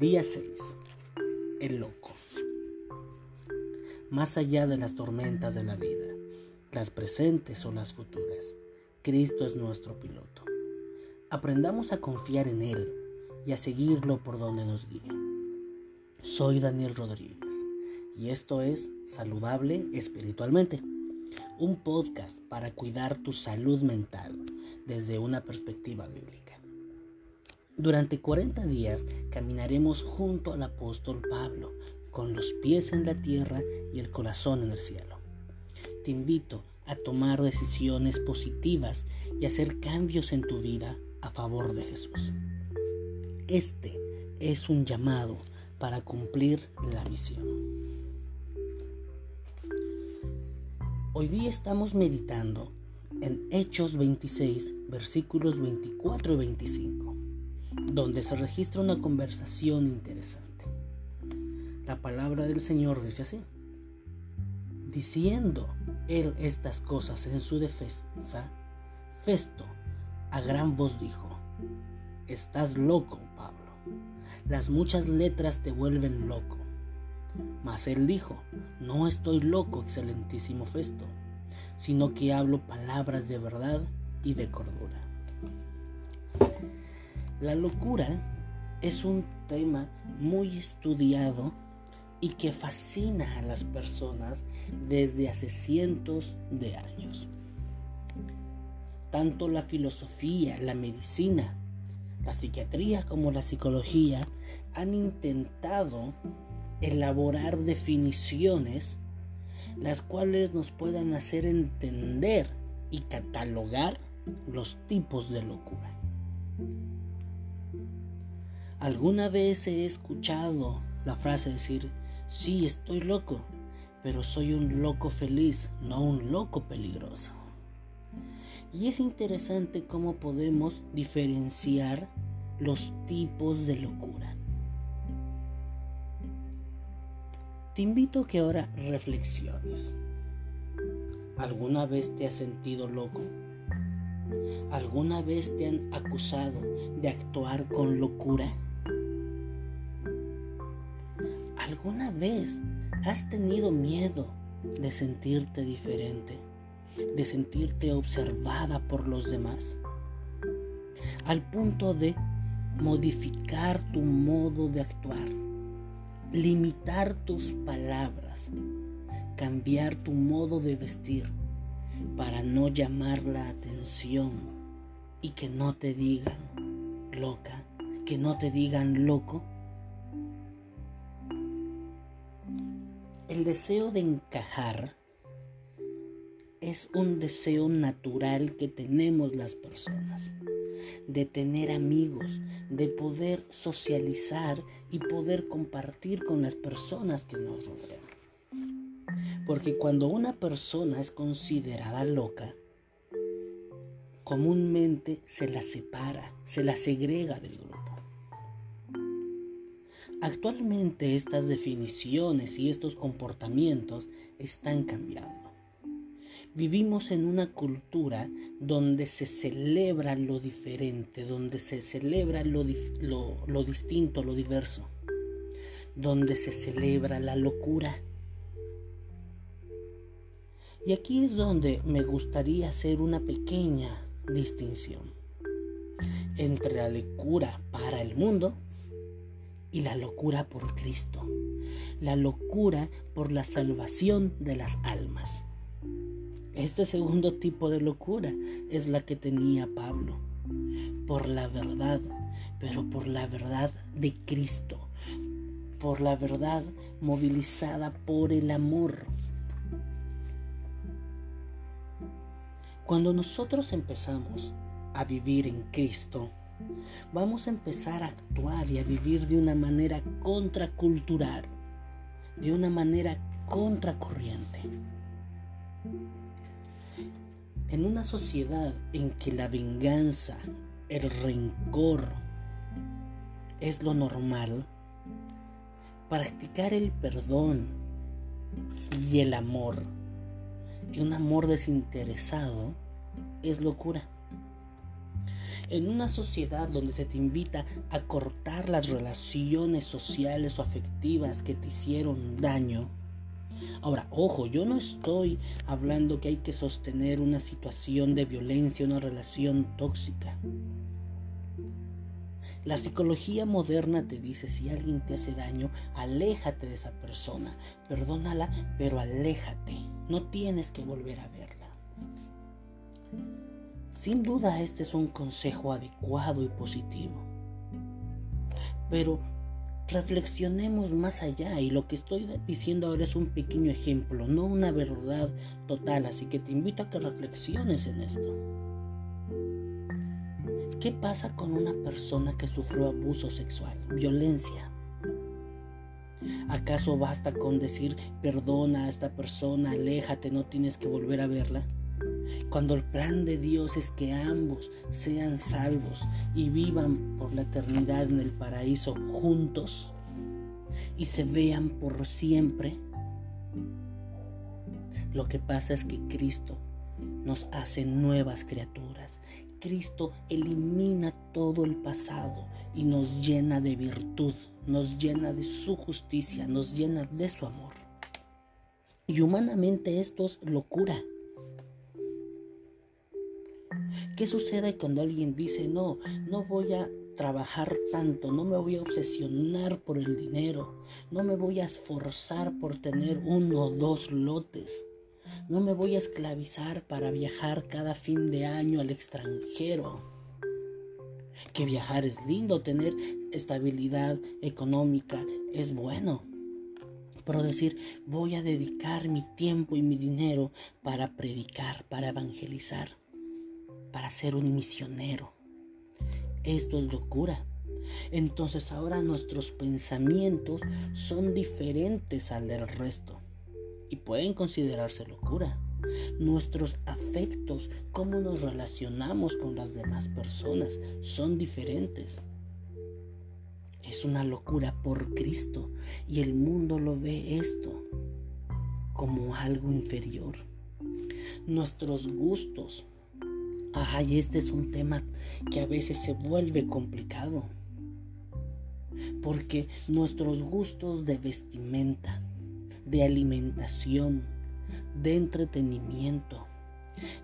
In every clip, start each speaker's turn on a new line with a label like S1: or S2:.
S1: Día 6. El loco. Más allá de las tormentas de la vida, las presentes o las futuras, Cristo es nuestro piloto. Aprendamos a confiar en Él y a seguirlo por donde nos guíe. Soy Daniel Rodríguez y esto es Saludable Espiritualmente, un podcast para cuidar tu salud mental desde una perspectiva bíblica. Durante 40 días caminaremos junto al apóstol Pablo, con los pies en la tierra y el corazón en el cielo. Te invito a tomar decisiones positivas y hacer cambios en tu vida a favor de Jesús. Este es un llamado para cumplir la misión. Hoy día estamos meditando en Hechos 26, versículos 24 y 25 donde se registra una conversación interesante. La palabra del Señor dice así, diciendo él estas cosas en su defensa, Festo a gran voz dijo, estás loco, Pablo, las muchas letras te vuelven loco. Mas él dijo, no estoy loco, excelentísimo Festo, sino que hablo palabras de verdad y de cordura. La locura es un tema muy estudiado y que fascina a las personas desde hace cientos de años. Tanto la filosofía, la medicina, la psiquiatría como la psicología han intentado elaborar definiciones las cuales nos puedan hacer entender y catalogar los tipos de locura. Alguna vez he escuchado la frase decir, sí, estoy loco, pero soy un loco feliz, no un loco peligroso. Y es interesante cómo podemos diferenciar los tipos de locura. Te invito a que ahora reflexiones. ¿Alguna vez te has sentido loco? ¿Alguna vez te han acusado de actuar con locura? ¿Alguna vez has tenido miedo de sentirte diferente, de sentirte observada por los demás? Al punto de modificar tu modo de actuar, limitar tus palabras, cambiar tu modo de vestir para no llamar la atención y que no te digan loca, que no te digan loco El deseo de encajar es un deseo natural que tenemos las personas, de tener amigos, de poder socializar y poder compartir con las personas que nos rodean. Porque cuando una persona es considerada loca, comúnmente se la separa, se la segrega del grupo. Actualmente estas definiciones y estos comportamientos están cambiando. Vivimos en una cultura donde se celebra lo diferente, donde se celebra lo, distinto, lo diverso, donde se celebra la locura. Y aquí es donde me gustaría hacer una pequeña distinción entre la locura para el mundo y la locura por Cristo, la locura por la salvación de las almas. Este segundo tipo de locura es la que tenía Pablo, por la verdad, pero por la verdad de Cristo, por la verdad movilizada por el amor. Cuando nosotros empezamos a vivir en Cristo, vamos a empezar a actuar y a vivir de una manera contracultural, de una manera contracorriente. En una sociedad en que la venganza, el rencor es lo normal, practicar el perdón y el amor, y un amor desinteresado, es locura. En una sociedad donde se te invita a cortar las relaciones sociales o afectivas que te hicieron daño, Ahora, ojo, yo no estoy hablando que hay que sostener una situación de violencia, una relación tóxica. La psicología moderna te dice si alguien te hace daño, aléjate de esa persona, perdónala, pero aléjate, no tienes que volver a verla. Sin duda este es un consejo adecuado y positivo. Pero reflexionemos más allá y lo que estoy diciendo ahora es un pequeño ejemplo, no una verdad total, así que te invito a que reflexiones en esto. ¿Qué pasa con una persona que sufrió abuso sexual, violencia? ¿Acaso basta con decir perdona a esta persona, aléjate, no tienes que volver a verla? Cuando el plan de Dios es que ambos sean salvos y vivan por la eternidad en el paraíso juntos y se vean por siempre. Lo que pasa es que Cristo nos hace nuevas criaturas. Cristo elimina todo el pasado y nos llena de virtud, nos llena de su justicia, nos llena de su amor. Y humanamente esto es locura. ¿Qué sucede cuando alguien dice, no, no voy a trabajar tanto, no me voy a obsesionar por el dinero, no me voy a esforzar por tener uno o dos lotes, no me voy a esclavizar para viajar cada fin de año al extranjero? Que viajar es lindo, tener estabilidad económica es bueno. Pero decir, voy a dedicar mi tiempo y mi dinero para predicar, para evangelizar para ser un misionero. Esto es locura. Entonces ahora nuestros pensamientos son diferentes al del resto y pueden considerarse locura. Nuestros afectos, cómo nos relacionamos con las demás personas, son diferentes. Es una locura por Cristo y el mundo lo ve esto como algo inferior. Nuestros gustos, Ay, este es un tema que a veces se vuelve complicado. Porque nuestros gustos de vestimenta, de alimentación, de entretenimiento,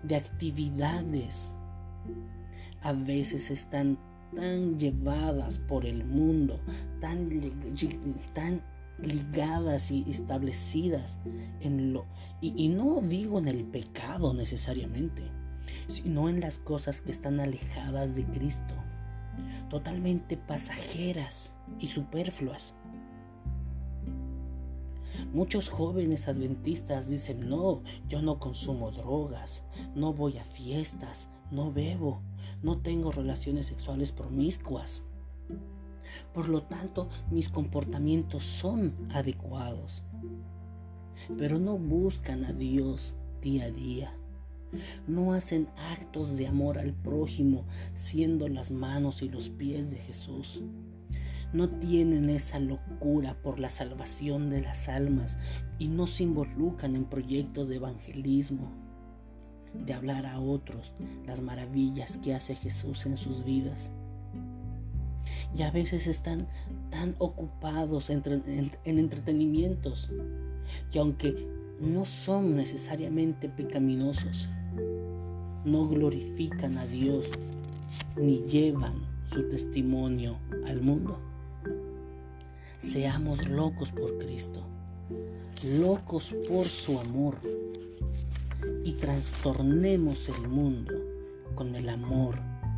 S1: de actividades, a veces están tan llevadas por el mundo, tan, ligadas y establecidas en lo... Y no digo en el pecado necesariamente, sino en las cosas que están alejadas de Cristo, totalmente pasajeras y superfluas. Muchos jóvenes adventistas dicen, no, yo no consumo drogas, no voy a fiestas, no bebo, no tengo relaciones sexuales promiscuas. Por lo tanto, mis comportamientos son adecuados. Pero no buscan a Dios día a día. No hacen actos de amor al prójimo siendo las manos y los pies de Jesús. No tienen esa locura por la salvación de las almas y no se involucran en proyectos de evangelismo, de hablar a otros las maravillas que hace Jesús en sus vidas. Y a veces están tan ocupados en, en entretenimientos que aunque no son necesariamente pecaminosos, no glorifican a Dios ni llevan su testimonio al mundo. Seamos locos por Cristo, locos por su amor y trastornemos el mundo con el amor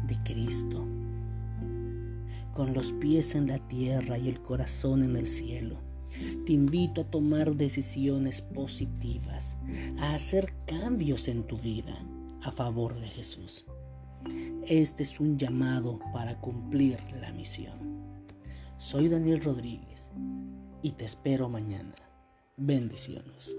S1: de Cristo, con los pies en la tierra y el corazón en el cielo. Te invito a tomar decisiones positivas, a hacer cambios en tu vida a favor de Jesús. Este es un llamado para cumplir la misión. Soy Daniel Rodríguez y te espero mañana. Bendiciones.